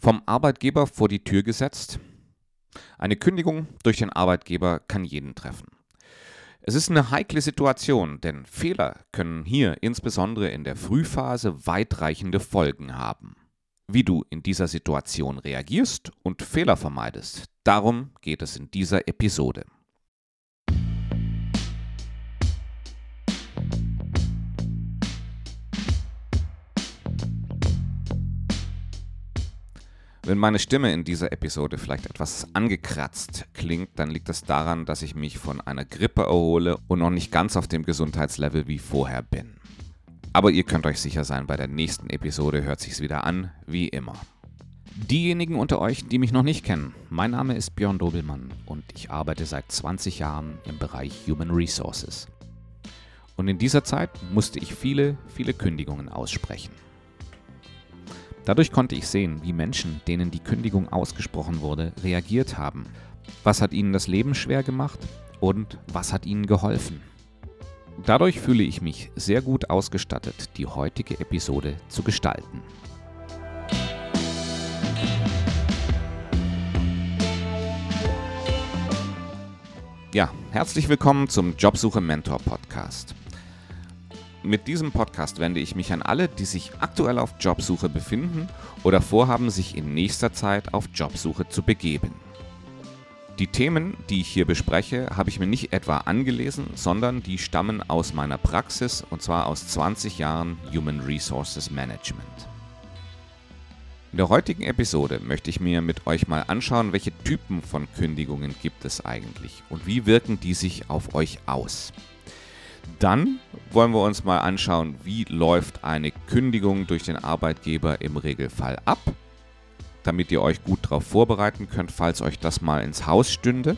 Vom Arbeitgeber vor die Tür gesetzt. Eine Kündigung durch den Arbeitgeber kann jeden treffen. Es ist eine heikle Situation, denn Fehler können hier insbesondere in der Frühphase weitreichende Folgen haben. Wie du in dieser Situation reagierst und Fehler vermeidest, darum geht es in dieser Episode. Wenn meine Stimme in dieser Episode vielleicht etwas angekratzt klingt, dann liegt das daran, dass ich mich von einer Grippe erhole und noch nicht ganz auf dem Gesundheitslevel wie vorher bin. Aber ihr könnt euch sicher sein, bei der nächsten Episode hört sich's wieder an, wie immer. Diejenigen unter euch, die mich noch nicht kennen, mein Name ist Björn Dobelmann und ich arbeite seit 20 Jahren im Bereich Human Resources. Und in dieser Zeit musste ich viele, viele Kündigungen aussprechen. Dadurch konnte ich sehen, wie Menschen, denen die Kündigung ausgesprochen wurde, reagiert haben. Was hat ihnen das Leben schwer gemacht und was hat ihnen geholfen? Dadurch fühle ich mich sehr gut ausgestattet, die heutige Episode zu gestalten. Ja, herzlich willkommen zum Jobsuche Mentor Podcast. Mit diesem Podcast wende ich mich an alle, die sich aktuell auf Jobsuche befinden oder vorhaben, sich in nächster Zeit auf Jobsuche zu begeben. Die Themen, die ich hier bespreche, habe ich mir nicht etwa angelesen, sondern die stammen aus meiner Praxis und zwar aus 20 Jahren Human Resources Management. In der heutigen Episode möchte ich mir mit euch mal anschauen, welche Typen von Kündigungen gibt es eigentlich und wie wirken die sich auf euch aus. Dann wollen wir uns mal anschauen, wie läuft eine Kündigung durch den Arbeitgeber im Regelfall ab, damit ihr euch gut darauf vorbereiten könnt, falls euch das mal ins Haus stünde.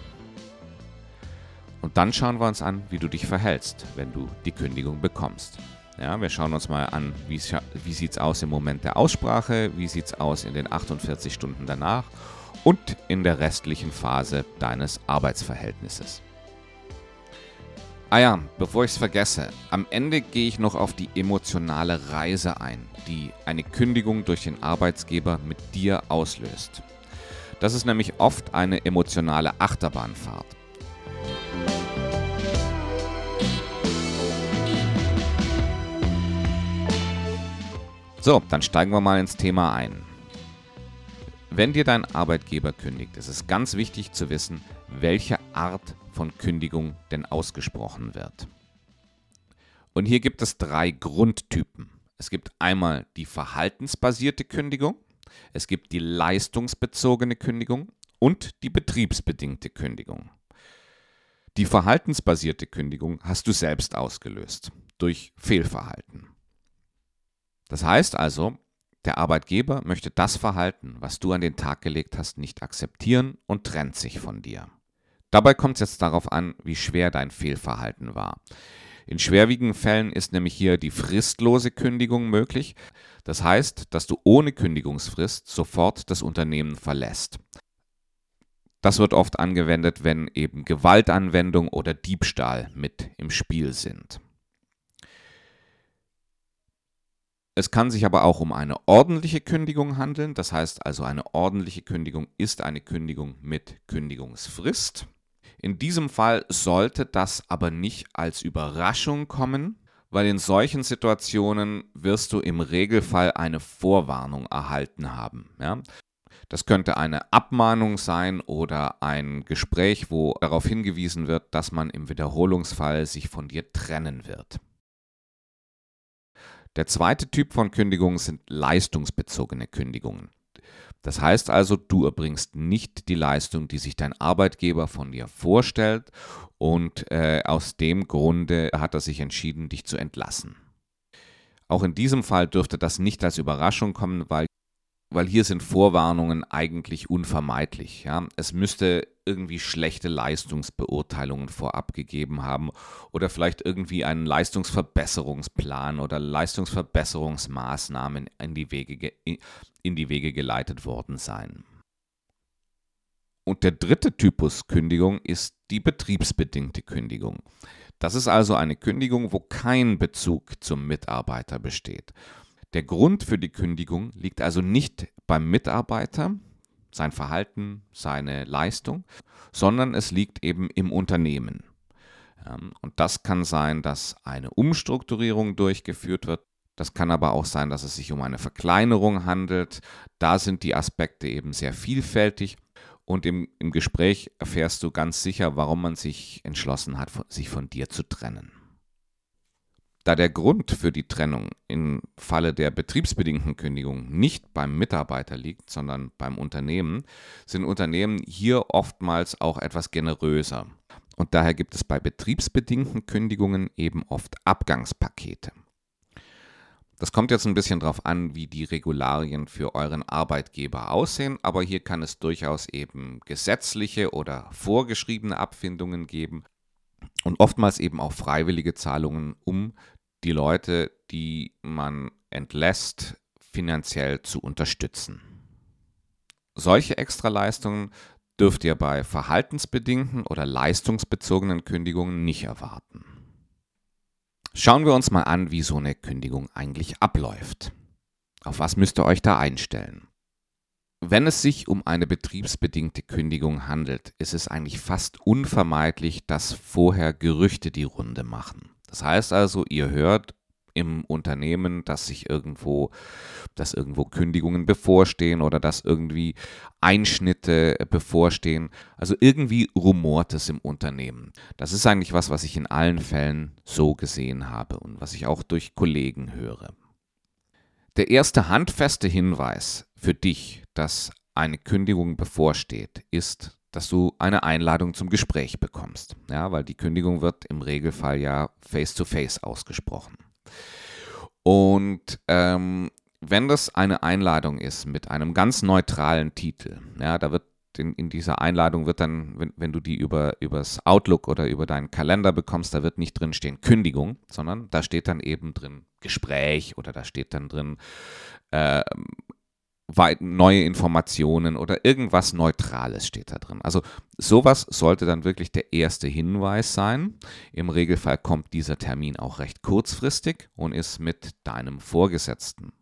Und dann schauen wir uns an, wie du dich verhältst, wenn du die Kündigung bekommst. Ja, wir schauen uns mal an, wie, wie sieht es aus im Moment der Aussprache, wie sieht es aus in den 48 Stunden danach und in der restlichen Phase deines Arbeitsverhältnisses. Ah ja, bevor ich es vergesse, am Ende gehe ich noch auf die emotionale Reise ein, die eine Kündigung durch den Arbeitsgeber mit dir auslöst. Das ist nämlich oft eine emotionale Achterbahnfahrt. So, dann steigen wir mal ins Thema ein. Wenn dir dein Arbeitgeber kündigt, ist es ganz wichtig zu wissen, welche Art von Kündigung denn ausgesprochen wird. Und hier gibt es drei Grundtypen. Es gibt einmal die verhaltensbasierte Kündigung, es gibt die leistungsbezogene Kündigung und die betriebsbedingte Kündigung. Die verhaltensbasierte Kündigung hast du selbst ausgelöst durch Fehlverhalten. Das heißt also, der Arbeitgeber möchte das Verhalten, was du an den Tag gelegt hast, nicht akzeptieren und trennt sich von dir. Dabei kommt es jetzt darauf an, wie schwer dein Fehlverhalten war. In schwerwiegenden Fällen ist nämlich hier die fristlose Kündigung möglich. Das heißt, dass du ohne Kündigungsfrist sofort das Unternehmen verlässt. Das wird oft angewendet, wenn eben Gewaltanwendung oder Diebstahl mit im Spiel sind. Es kann sich aber auch um eine ordentliche Kündigung handeln. Das heißt also, eine ordentliche Kündigung ist eine Kündigung mit Kündigungsfrist. In diesem Fall sollte das aber nicht als Überraschung kommen, weil in solchen Situationen wirst du im Regelfall eine Vorwarnung erhalten haben. Ja? Das könnte eine Abmahnung sein oder ein Gespräch, wo darauf hingewiesen wird, dass man im Wiederholungsfall sich von dir trennen wird. Der zweite Typ von Kündigungen sind leistungsbezogene Kündigungen. Das heißt also, du erbringst nicht die Leistung, die sich dein Arbeitgeber von dir vorstellt und äh, aus dem Grunde hat er sich entschieden, dich zu entlassen. Auch in diesem Fall dürfte das nicht als Überraschung kommen, weil weil hier sind Vorwarnungen eigentlich unvermeidlich. Ja? Es müsste irgendwie schlechte Leistungsbeurteilungen vorab gegeben haben oder vielleicht irgendwie einen Leistungsverbesserungsplan oder Leistungsverbesserungsmaßnahmen in die Wege, in die Wege geleitet worden sein. Und der dritte Typus Kündigung ist die betriebsbedingte Kündigung. Das ist also eine Kündigung, wo kein Bezug zum Mitarbeiter besteht. Der Grund für die Kündigung liegt also nicht beim Mitarbeiter, sein Verhalten, seine Leistung, sondern es liegt eben im Unternehmen. Ähm, und das kann sein, dass eine Umstrukturierung durchgeführt wird. Das kann aber auch sein, dass es sich um eine Verkleinerung handelt. Da sind die Aspekte eben sehr vielfältig. Und im, im Gespräch erfährst du ganz sicher, warum man sich entschlossen hat, sich von dir zu trennen. Da der Grund für die Trennung im Falle der betriebsbedingten Kündigung nicht beim Mitarbeiter liegt, sondern beim Unternehmen, sind Unternehmen hier oftmals auch etwas generöser. Und daher gibt es bei betriebsbedingten Kündigungen eben oft Abgangspakete. Das kommt jetzt ein bisschen darauf an, wie die Regularien für euren Arbeitgeber aussehen, aber hier kann es durchaus eben gesetzliche oder vorgeschriebene Abfindungen geben und oftmals eben auch freiwillige Zahlungen, um die Leute, die man entlässt, finanziell zu unterstützen. Solche Extraleistungen dürft ihr bei verhaltensbedingten oder leistungsbezogenen Kündigungen nicht erwarten. Schauen wir uns mal an, wie so eine Kündigung eigentlich abläuft. Auf was müsst ihr euch da einstellen? Wenn es sich um eine betriebsbedingte Kündigung handelt, ist es eigentlich fast unvermeidlich, dass vorher Gerüchte die Runde machen. Das heißt also, ihr hört im Unternehmen, dass sich irgendwo, dass irgendwo Kündigungen bevorstehen oder dass irgendwie Einschnitte bevorstehen. Also irgendwie rumort es im Unternehmen. Das ist eigentlich was, was ich in allen Fällen so gesehen habe und was ich auch durch Kollegen höre. Der erste handfeste Hinweis für dich, dass eine Kündigung bevorsteht, ist, dass du eine Einladung zum Gespräch bekommst. Ja, weil die Kündigung wird im Regelfall ja face-to-face -face ausgesprochen. Und ähm, wenn das eine Einladung ist mit einem ganz neutralen Titel, ja, da wird in, in dieser Einladung wird dann, wenn, wenn du die über übers Outlook oder über deinen Kalender bekommst, da wird nicht drin stehen Kündigung, sondern da steht dann eben drin Gespräch oder da steht dann drin äh, neue Informationen oder irgendwas Neutrales steht da drin. Also sowas sollte dann wirklich der erste Hinweis sein. Im Regelfall kommt dieser Termin auch recht kurzfristig und ist mit deinem Vorgesetzten.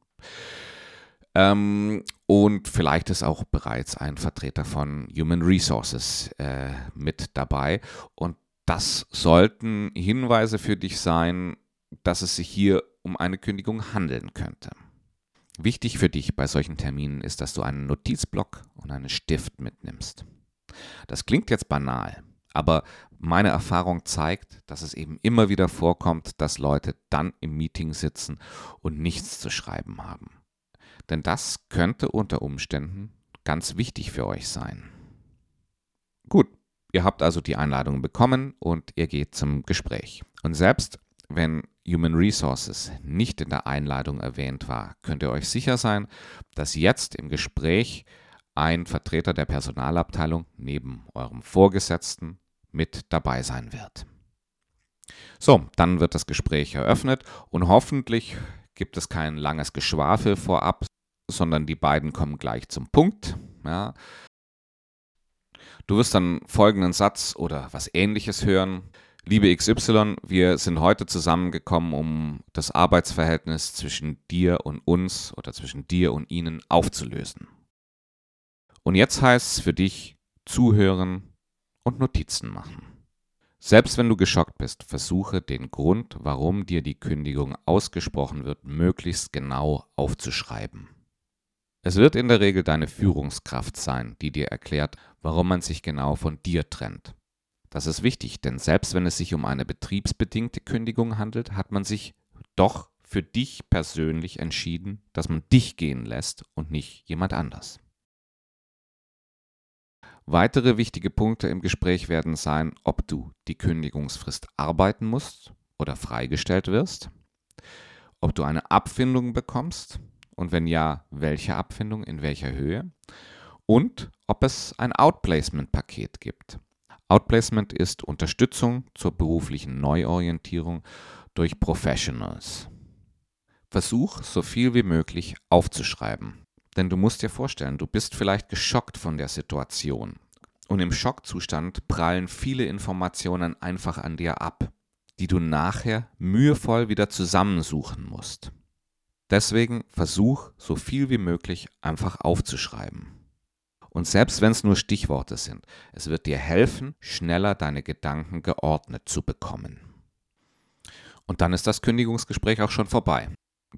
Ähm, und vielleicht ist auch bereits ein Vertreter von Human Resources äh, mit dabei. Und das sollten Hinweise für dich sein, dass es sich hier um eine Kündigung handeln könnte. Wichtig für dich bei solchen Terminen ist, dass du einen Notizblock und einen Stift mitnimmst. Das klingt jetzt banal, aber meine Erfahrung zeigt, dass es eben immer wieder vorkommt, dass Leute dann im Meeting sitzen und nichts zu schreiben haben. Denn das könnte unter Umständen ganz wichtig für euch sein. Gut, ihr habt also die Einladung bekommen und ihr geht zum Gespräch. Und selbst wenn Human Resources nicht in der Einladung erwähnt war, könnt ihr euch sicher sein, dass jetzt im Gespräch ein Vertreter der Personalabteilung neben eurem Vorgesetzten mit dabei sein wird. So, dann wird das Gespräch eröffnet und hoffentlich gibt es kein langes Geschwafel vorab, sondern die beiden kommen gleich zum Punkt. Ja. Du wirst dann folgenden Satz oder was ähnliches hören. Liebe XY, wir sind heute zusammengekommen, um das Arbeitsverhältnis zwischen dir und uns oder zwischen dir und ihnen aufzulösen. Und jetzt heißt es für dich zuhören und Notizen machen. Selbst wenn du geschockt bist, versuche den Grund, warum dir die Kündigung ausgesprochen wird, möglichst genau aufzuschreiben. Es wird in der Regel deine Führungskraft sein, die dir erklärt, warum man sich genau von dir trennt. Das ist wichtig, denn selbst wenn es sich um eine betriebsbedingte Kündigung handelt, hat man sich doch für dich persönlich entschieden, dass man dich gehen lässt und nicht jemand anders. Weitere wichtige Punkte im Gespräch werden sein, ob du die Kündigungsfrist arbeiten musst oder freigestellt wirst, ob du eine Abfindung bekommst und wenn ja, welche Abfindung, in welcher Höhe und ob es ein Outplacement-Paket gibt. Outplacement ist Unterstützung zur beruflichen Neuorientierung durch Professionals. Versuch, so viel wie möglich aufzuschreiben. Denn du musst dir vorstellen, du bist vielleicht geschockt von der Situation. Und im Schockzustand prallen viele Informationen einfach an dir ab, die du nachher mühevoll wieder zusammensuchen musst. Deswegen versuch so viel wie möglich einfach aufzuschreiben. Und selbst wenn es nur Stichworte sind, es wird dir helfen, schneller deine Gedanken geordnet zu bekommen. Und dann ist das Kündigungsgespräch auch schon vorbei.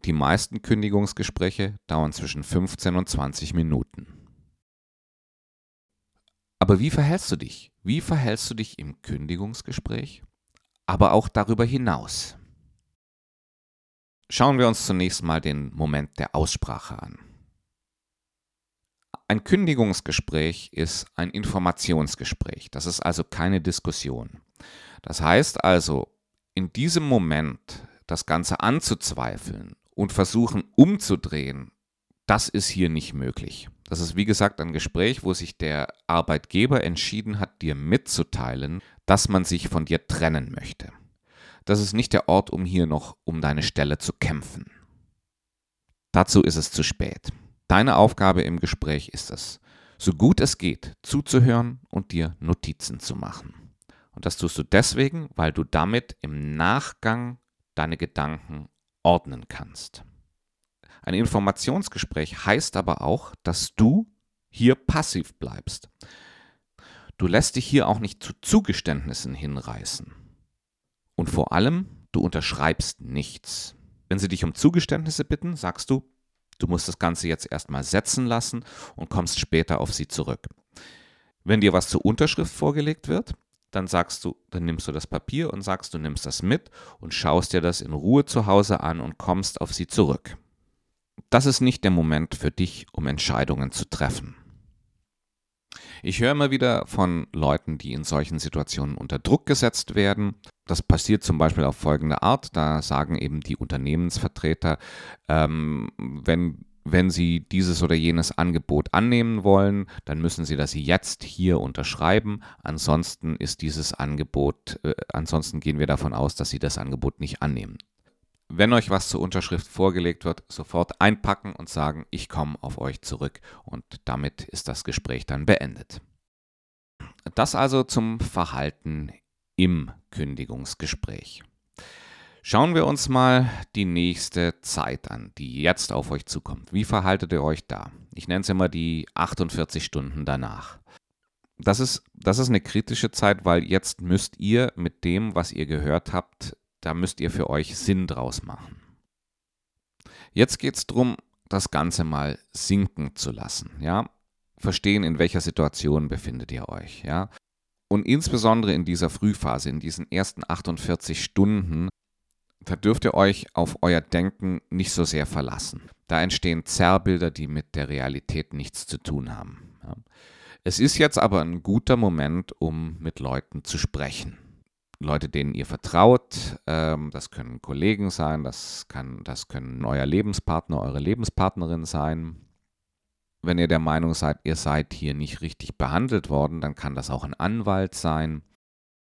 Die meisten Kündigungsgespräche dauern zwischen 15 und 20 Minuten. Aber wie verhältst du dich? Wie verhältst du dich im Kündigungsgespräch? Aber auch darüber hinaus. Schauen wir uns zunächst mal den Moment der Aussprache an. Ein Kündigungsgespräch ist ein Informationsgespräch. Das ist also keine Diskussion. Das heißt also, in diesem Moment das Ganze anzuzweifeln und versuchen umzudrehen, das ist hier nicht möglich. Das ist wie gesagt ein Gespräch, wo sich der Arbeitgeber entschieden hat, dir mitzuteilen, dass man sich von dir trennen möchte. Das ist nicht der Ort, um hier noch um deine Stelle zu kämpfen. Dazu ist es zu spät. Deine Aufgabe im Gespräch ist es, so gut es geht, zuzuhören und dir Notizen zu machen. Und das tust du deswegen, weil du damit im Nachgang deine Gedanken ordnen kannst. Ein Informationsgespräch heißt aber auch, dass du hier passiv bleibst. Du lässt dich hier auch nicht zu Zugeständnissen hinreißen. Und vor allem, du unterschreibst nichts. Wenn sie dich um Zugeständnisse bitten, sagst du, du musst das Ganze jetzt erstmal setzen lassen und kommst später auf sie zurück. Wenn dir was zur Unterschrift vorgelegt wird, dann sagst du, dann nimmst du das Papier und sagst, du nimmst das mit und schaust dir das in Ruhe zu Hause an und kommst auf sie zurück. Das ist nicht der Moment für dich, um Entscheidungen zu treffen. Ich höre immer wieder von Leuten, die in solchen Situationen unter Druck gesetzt werden. Das passiert zum Beispiel auf folgende Art. Da sagen eben die Unternehmensvertreter, ähm, wenn wenn Sie dieses oder jenes Angebot annehmen wollen, dann müssen Sie das jetzt hier unterschreiben. Ansonsten ist dieses Angebot, äh, ansonsten gehen wir davon aus, dass Sie das Angebot nicht annehmen. Wenn euch was zur Unterschrift vorgelegt wird, sofort einpacken und sagen, ich komme auf euch zurück und damit ist das Gespräch dann beendet. Das also zum Verhalten im Kündigungsgespräch. Schauen wir uns mal die nächste Zeit an, die jetzt auf euch zukommt. Wie verhaltet ihr euch da? Ich nenne es immer die 48 Stunden danach. Das ist, das ist eine kritische Zeit, weil jetzt müsst ihr mit dem, was ihr gehört habt, da müsst ihr für euch Sinn draus machen. Jetzt geht es darum, das Ganze mal sinken zu lassen. Ja? Verstehen, in welcher Situation befindet ihr euch. Ja? Und insbesondere in dieser Frühphase, in diesen ersten 48 Stunden, da dürft ihr euch auf euer Denken nicht so sehr verlassen. Da entstehen Zerrbilder, die mit der Realität nichts zu tun haben. Ja. Es ist jetzt aber ein guter Moment, um mit Leuten zu sprechen. Leute, denen ihr vertraut, ähm, das können Kollegen sein, das, kann, das können euer Lebenspartner, eure Lebenspartnerin sein. Wenn ihr der Meinung seid, ihr seid hier nicht richtig behandelt worden, dann kann das auch ein Anwalt sein.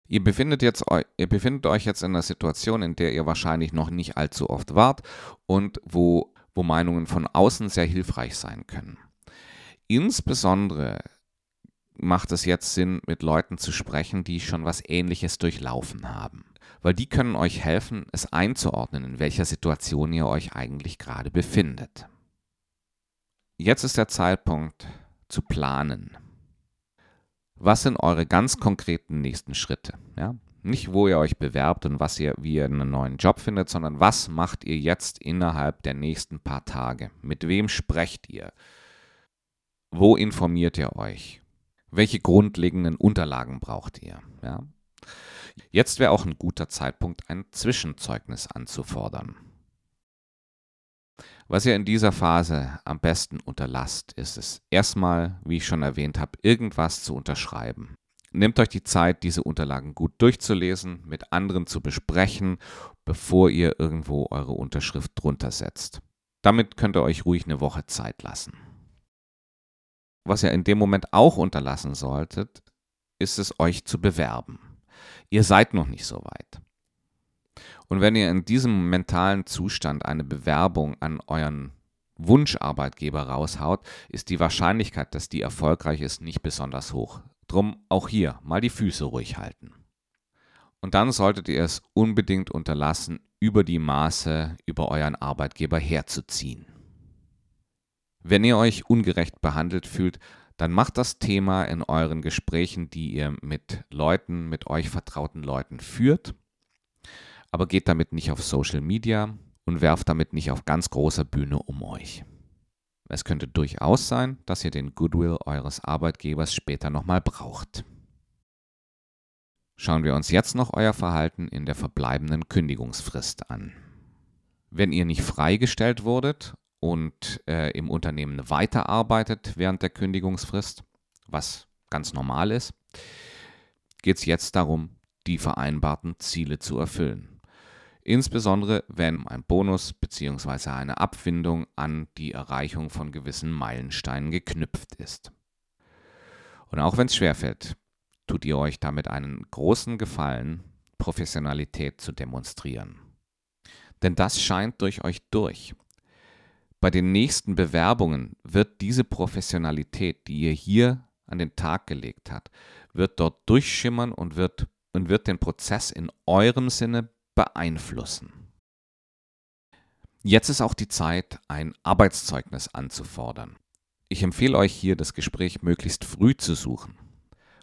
Ihr befindet, jetzt, ihr befindet euch jetzt in einer Situation, in der ihr wahrscheinlich noch nicht allzu oft wart und wo, wo Meinungen von außen sehr hilfreich sein können. Insbesondere macht es jetzt Sinn, mit Leuten zu sprechen, die schon was Ähnliches durchlaufen haben. Weil die können euch helfen, es einzuordnen, in welcher Situation ihr euch eigentlich gerade befindet. Jetzt ist der Zeitpunkt zu planen. Was sind eure ganz konkreten nächsten Schritte? Ja? Nicht, wo ihr euch bewerbt und was ihr, wie ihr einen neuen Job findet, sondern was macht ihr jetzt innerhalb der nächsten paar Tage? Mit wem sprecht ihr? Wo informiert ihr euch? Welche grundlegenden Unterlagen braucht ihr? Ja? Jetzt wäre auch ein guter Zeitpunkt, ein Zwischenzeugnis anzufordern. Was ihr in dieser Phase am besten unterlasst, ist es erstmal, wie ich schon erwähnt habe, irgendwas zu unterschreiben. Nehmt euch die Zeit, diese Unterlagen gut durchzulesen, mit anderen zu besprechen, bevor ihr irgendwo eure Unterschrift drunter setzt. Damit könnt ihr euch ruhig eine Woche Zeit lassen. Was ihr in dem Moment auch unterlassen solltet, ist es euch zu bewerben. Ihr seid noch nicht so weit. Und wenn ihr in diesem mentalen Zustand eine Bewerbung an euren Wunscharbeitgeber raushaut, ist die Wahrscheinlichkeit, dass die erfolgreich ist, nicht besonders hoch. Drum auch hier mal die Füße ruhig halten. Und dann solltet ihr es unbedingt unterlassen, über die Maße über euren Arbeitgeber herzuziehen. Wenn ihr euch ungerecht behandelt fühlt, dann macht das Thema in euren Gesprächen, die ihr mit Leuten, mit euch vertrauten Leuten führt, aber geht damit nicht auf Social Media und werft damit nicht auf ganz großer Bühne um euch. Es könnte durchaus sein, dass ihr den Goodwill eures Arbeitgebers später nochmal braucht. Schauen wir uns jetzt noch euer Verhalten in der verbleibenden Kündigungsfrist an. Wenn ihr nicht freigestellt wurdet und äh, im Unternehmen weiterarbeitet während der Kündigungsfrist, was ganz normal ist, geht es jetzt darum, die vereinbarten Ziele zu erfüllen. Insbesondere wenn ein Bonus bzw. eine Abfindung an die Erreichung von gewissen Meilensteinen geknüpft ist. Und auch wenn es schwerfällt, tut ihr euch damit einen großen Gefallen, Professionalität zu demonstrieren. Denn das scheint durch euch durch. Bei den nächsten Bewerbungen wird diese Professionalität, die ihr hier an den Tag gelegt habt, wird dort durchschimmern und wird, und wird den Prozess in eurem Sinne beeinflussen. Jetzt ist auch die Zeit, ein Arbeitszeugnis anzufordern. Ich empfehle euch hier, das Gespräch möglichst früh zu suchen,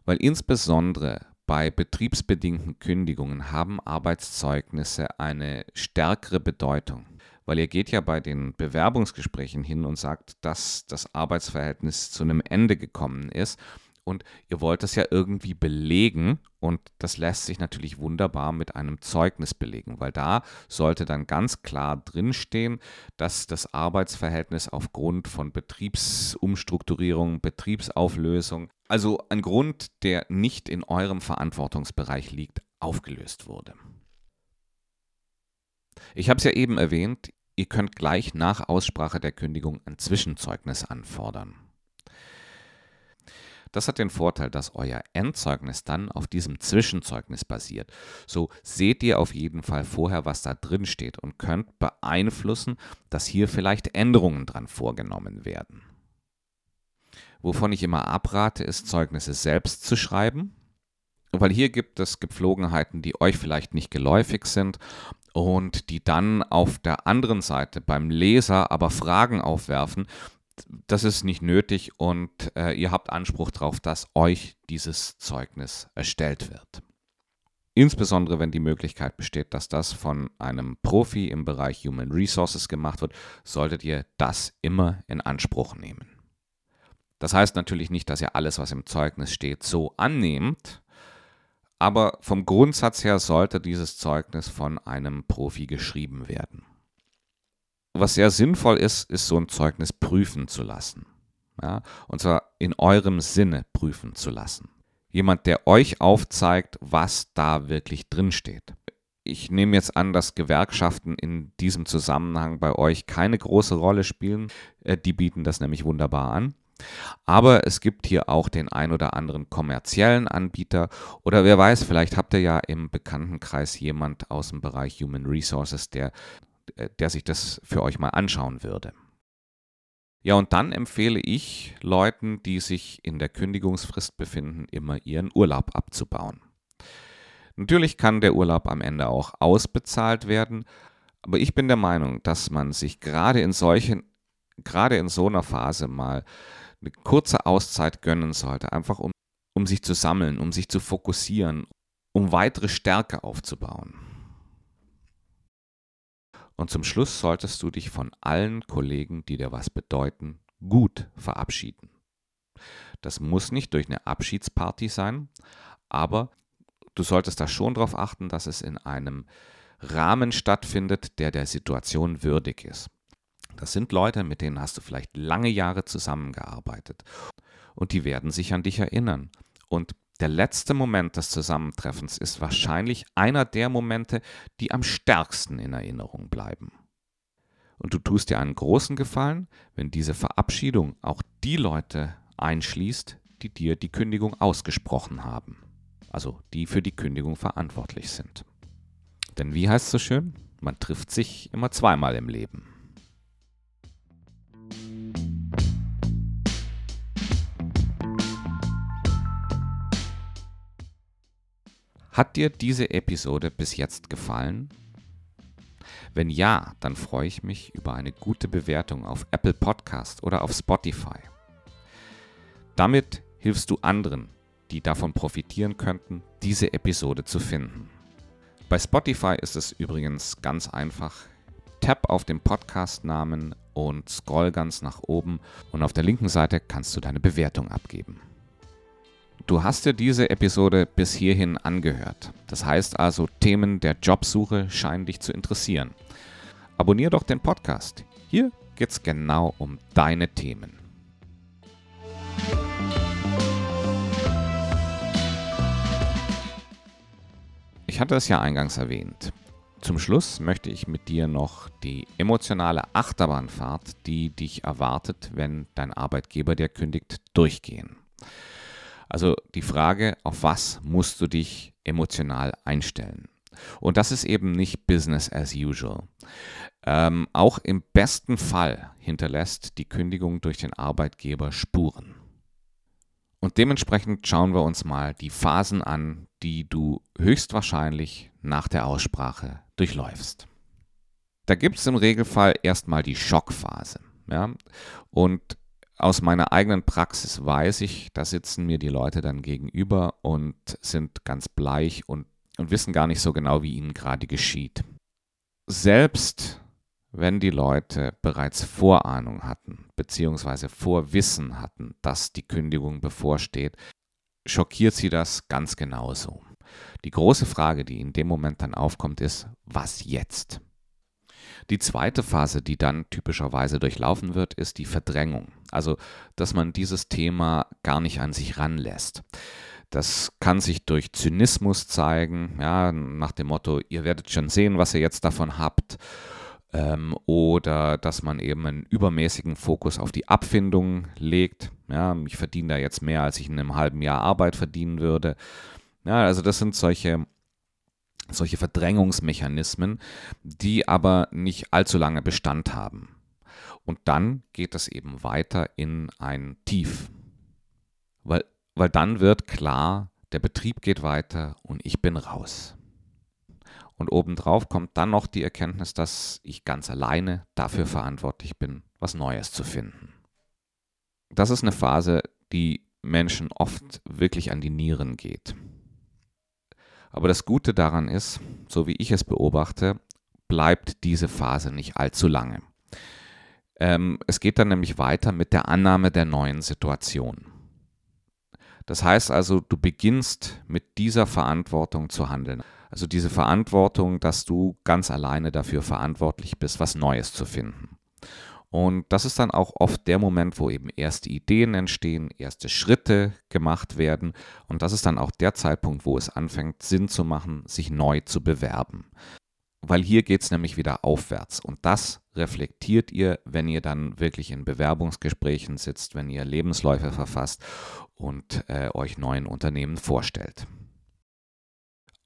weil insbesondere bei betriebsbedingten Kündigungen haben Arbeitszeugnisse eine stärkere Bedeutung weil ihr geht ja bei den Bewerbungsgesprächen hin und sagt, dass das Arbeitsverhältnis zu einem Ende gekommen ist. Und ihr wollt es ja irgendwie belegen. Und das lässt sich natürlich wunderbar mit einem Zeugnis belegen, weil da sollte dann ganz klar drinstehen, dass das Arbeitsverhältnis aufgrund von Betriebsumstrukturierung, Betriebsauflösung, also ein Grund, der nicht in eurem Verantwortungsbereich liegt, aufgelöst wurde. Ich habe es ja eben erwähnt, Ihr könnt gleich nach Aussprache der Kündigung ein Zwischenzeugnis anfordern. Das hat den Vorteil, dass euer Endzeugnis dann auf diesem Zwischenzeugnis basiert. So seht ihr auf jeden Fall vorher, was da drin steht und könnt beeinflussen, dass hier vielleicht Änderungen dran vorgenommen werden. Wovon ich immer abrate, ist Zeugnisse selbst zu schreiben, weil hier gibt es Gepflogenheiten, die euch vielleicht nicht geläufig sind und die dann auf der anderen Seite beim Leser aber Fragen aufwerfen, das ist nicht nötig und äh, ihr habt Anspruch darauf, dass euch dieses Zeugnis erstellt wird. Insbesondere wenn die Möglichkeit besteht, dass das von einem Profi im Bereich Human Resources gemacht wird, solltet ihr das immer in Anspruch nehmen. Das heißt natürlich nicht, dass ihr alles, was im Zeugnis steht, so annehmt, aber vom Grundsatz her sollte dieses Zeugnis von einem Profi geschrieben werden. Was sehr sinnvoll ist, ist so ein Zeugnis prüfen zu lassen. Ja, und zwar in eurem Sinne prüfen zu lassen. Jemand, der euch aufzeigt, was da wirklich drinsteht. Ich nehme jetzt an, dass Gewerkschaften in diesem Zusammenhang bei euch keine große Rolle spielen. Äh, die bieten das nämlich wunderbar an. Aber es gibt hier auch den ein oder anderen kommerziellen Anbieter oder wer weiß, vielleicht habt ihr ja im Bekanntenkreis jemand aus dem Bereich Human Resources, der, äh, der sich das für euch mal anschauen würde. Ja, und dann empfehle ich Leuten, die sich in der Kündigungsfrist befinden, immer ihren Urlaub abzubauen. Natürlich kann der Urlaub am Ende auch ausbezahlt werden, aber ich bin der Meinung, dass man sich gerade in solchen, gerade in so einer Phase mal eine kurze Auszeit gönnen sollte, einfach um, um sich zu sammeln, um sich zu fokussieren, um weitere Stärke aufzubauen. Und zum Schluss solltest du dich von allen Kollegen, die dir was bedeuten, gut verabschieden. Das muss nicht durch eine Abschiedsparty sein, aber du solltest da schon darauf achten, dass es in einem Rahmen stattfindet, der der Situation würdig ist. Das sind Leute, mit denen hast du vielleicht lange Jahre zusammengearbeitet. Und die werden sich an dich erinnern. Und der letzte Moment des Zusammentreffens ist wahrscheinlich einer der Momente, die am stärksten in Erinnerung bleiben. Und du tust dir einen großen Gefallen, wenn diese Verabschiedung auch die Leute einschließt, die dir die Kündigung ausgesprochen haben. Also die für die Kündigung verantwortlich sind. Denn wie heißt es so schön? Man trifft sich immer zweimal im Leben. Hat dir diese Episode bis jetzt gefallen? Wenn ja, dann freue ich mich über eine gute Bewertung auf Apple Podcast oder auf Spotify. Damit hilfst du anderen, die davon profitieren könnten, diese Episode zu finden. Bei Spotify ist es übrigens ganz einfach. Tap auf den Podcast-Namen und scroll ganz nach oben und auf der linken Seite kannst du deine Bewertung abgeben. Du hast dir diese Episode bis hierhin angehört. Das heißt also, Themen der Jobsuche scheinen dich zu interessieren. Abonnier doch den Podcast. Hier geht es genau um deine Themen. Ich hatte es ja eingangs erwähnt. Zum Schluss möchte ich mit dir noch die emotionale Achterbahnfahrt, die dich erwartet, wenn dein Arbeitgeber dir kündigt, durchgehen. Also die Frage, auf was musst du dich emotional einstellen? Und das ist eben nicht Business as usual. Ähm, auch im besten Fall hinterlässt die Kündigung durch den Arbeitgeber Spuren. Und dementsprechend schauen wir uns mal die Phasen an, die du höchstwahrscheinlich nach der Aussprache durchläufst. Da gibt es im Regelfall erstmal die Schockphase. Ja? Und aus meiner eigenen Praxis weiß ich, da sitzen mir die Leute dann gegenüber und sind ganz bleich und, und wissen gar nicht so genau, wie ihnen gerade geschieht. Selbst wenn die Leute bereits Vorahnung hatten, beziehungsweise Vorwissen hatten, dass die Kündigung bevorsteht, schockiert sie das ganz genauso. Die große Frage, die in dem Moment dann aufkommt, ist, was jetzt? Die zweite Phase, die dann typischerweise durchlaufen wird, ist die Verdrängung. Also, dass man dieses Thema gar nicht an sich ranlässt. Das kann sich durch Zynismus zeigen, ja, nach dem Motto, ihr werdet schon sehen, was ihr jetzt davon habt. Ähm, oder dass man eben einen übermäßigen Fokus auf die Abfindung legt. Ja, ich verdiene da jetzt mehr, als ich in einem halben Jahr Arbeit verdienen würde. Ja, also das sind solche solche Verdrängungsmechanismen, die aber nicht allzu lange Bestand haben. Und dann geht es eben weiter in ein Tief. Weil, weil dann wird klar, der Betrieb geht weiter und ich bin raus. Und obendrauf kommt dann noch die Erkenntnis, dass ich ganz alleine dafür verantwortlich bin, was Neues zu finden. Das ist eine Phase, die Menschen oft wirklich an die Nieren geht. Aber das Gute daran ist, so wie ich es beobachte, bleibt diese Phase nicht allzu lange. Ähm, es geht dann nämlich weiter mit der Annahme der neuen Situation. Das heißt also, du beginnst mit dieser Verantwortung zu handeln. Also diese Verantwortung, dass du ganz alleine dafür verantwortlich bist, was Neues zu finden. Und das ist dann auch oft der Moment, wo eben erste Ideen entstehen, erste Schritte gemacht werden. Und das ist dann auch der Zeitpunkt, wo es anfängt, Sinn zu machen, sich neu zu bewerben. Weil hier geht es nämlich wieder aufwärts. Und das reflektiert ihr, wenn ihr dann wirklich in Bewerbungsgesprächen sitzt, wenn ihr Lebensläufe verfasst und äh, euch neuen Unternehmen vorstellt.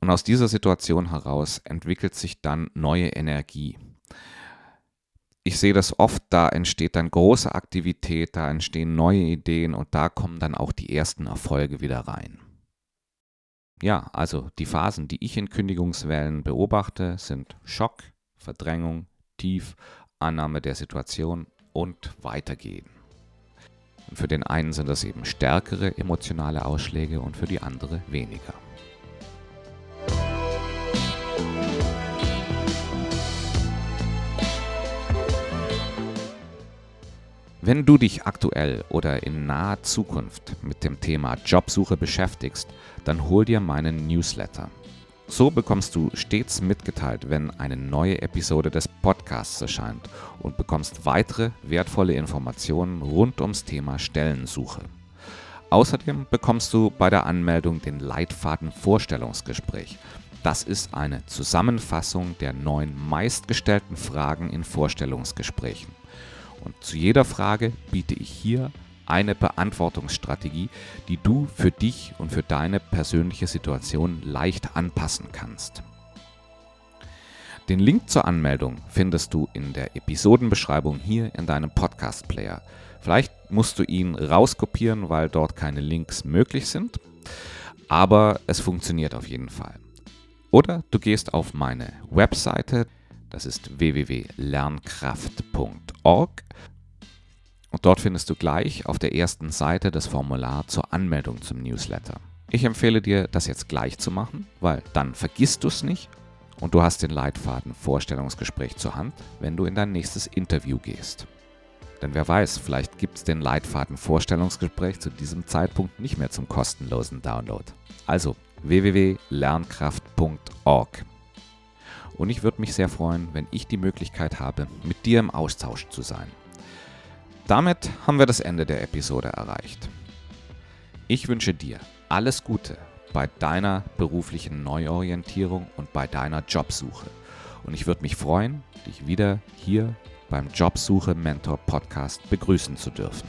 Und aus dieser Situation heraus entwickelt sich dann neue Energie ich sehe das oft, da entsteht dann große Aktivität, da entstehen neue Ideen und da kommen dann auch die ersten Erfolge wieder rein. Ja, also die Phasen, die ich in Kündigungswellen beobachte, sind Schock, Verdrängung, Tief, Annahme der Situation und Weitergehen. Für den einen sind das eben stärkere emotionale Ausschläge und für die andere weniger. Wenn du dich aktuell oder in naher Zukunft mit dem Thema Jobsuche beschäftigst, dann hol dir meinen Newsletter. So bekommst du stets mitgeteilt, wenn eine neue Episode des Podcasts erscheint und bekommst weitere wertvolle Informationen rund ums Thema Stellensuche. Außerdem bekommst du bei der Anmeldung den Leitfaden Vorstellungsgespräch. Das ist eine Zusammenfassung der neun meistgestellten Fragen in Vorstellungsgesprächen. Und zu jeder Frage biete ich hier eine Beantwortungsstrategie, die du für dich und für deine persönliche Situation leicht anpassen kannst. Den Link zur Anmeldung findest du in der Episodenbeschreibung hier in deinem Podcast-Player. Vielleicht musst du ihn rauskopieren, weil dort keine Links möglich sind, aber es funktioniert auf jeden Fall. Oder du gehst auf meine Webseite Das ist www.lernkraft.org. Und dort findest du gleich auf der ersten Seite das Formular zur Anmeldung zum Newsletter. Ich empfehle dir, das jetzt gleich zu machen, weil dann vergisst du es nicht und du hast den Leitfaden Vorstellungsgespräch zur Hand, wenn du in dein nächstes Interview gehst. Denn wer weiß, vielleicht gibt es den Leitfaden Vorstellungsgespräch zu diesem Zeitpunkt nicht mehr zum kostenlosen Download. Also www.lernkraft.org. Und ich würde mich sehr freuen, wenn ich die Möglichkeit habe, mit dir im Austausch zu sein. Damit haben wir das Ende der Episode erreicht. Ich wünsche dir alles Gute bei deiner beruflichen Neuorientierung und bei deiner Jobsuche. Und ich würde mich freuen, dich wieder hier beim Jobsuche Mentor Podcast begrüßen zu dürfen.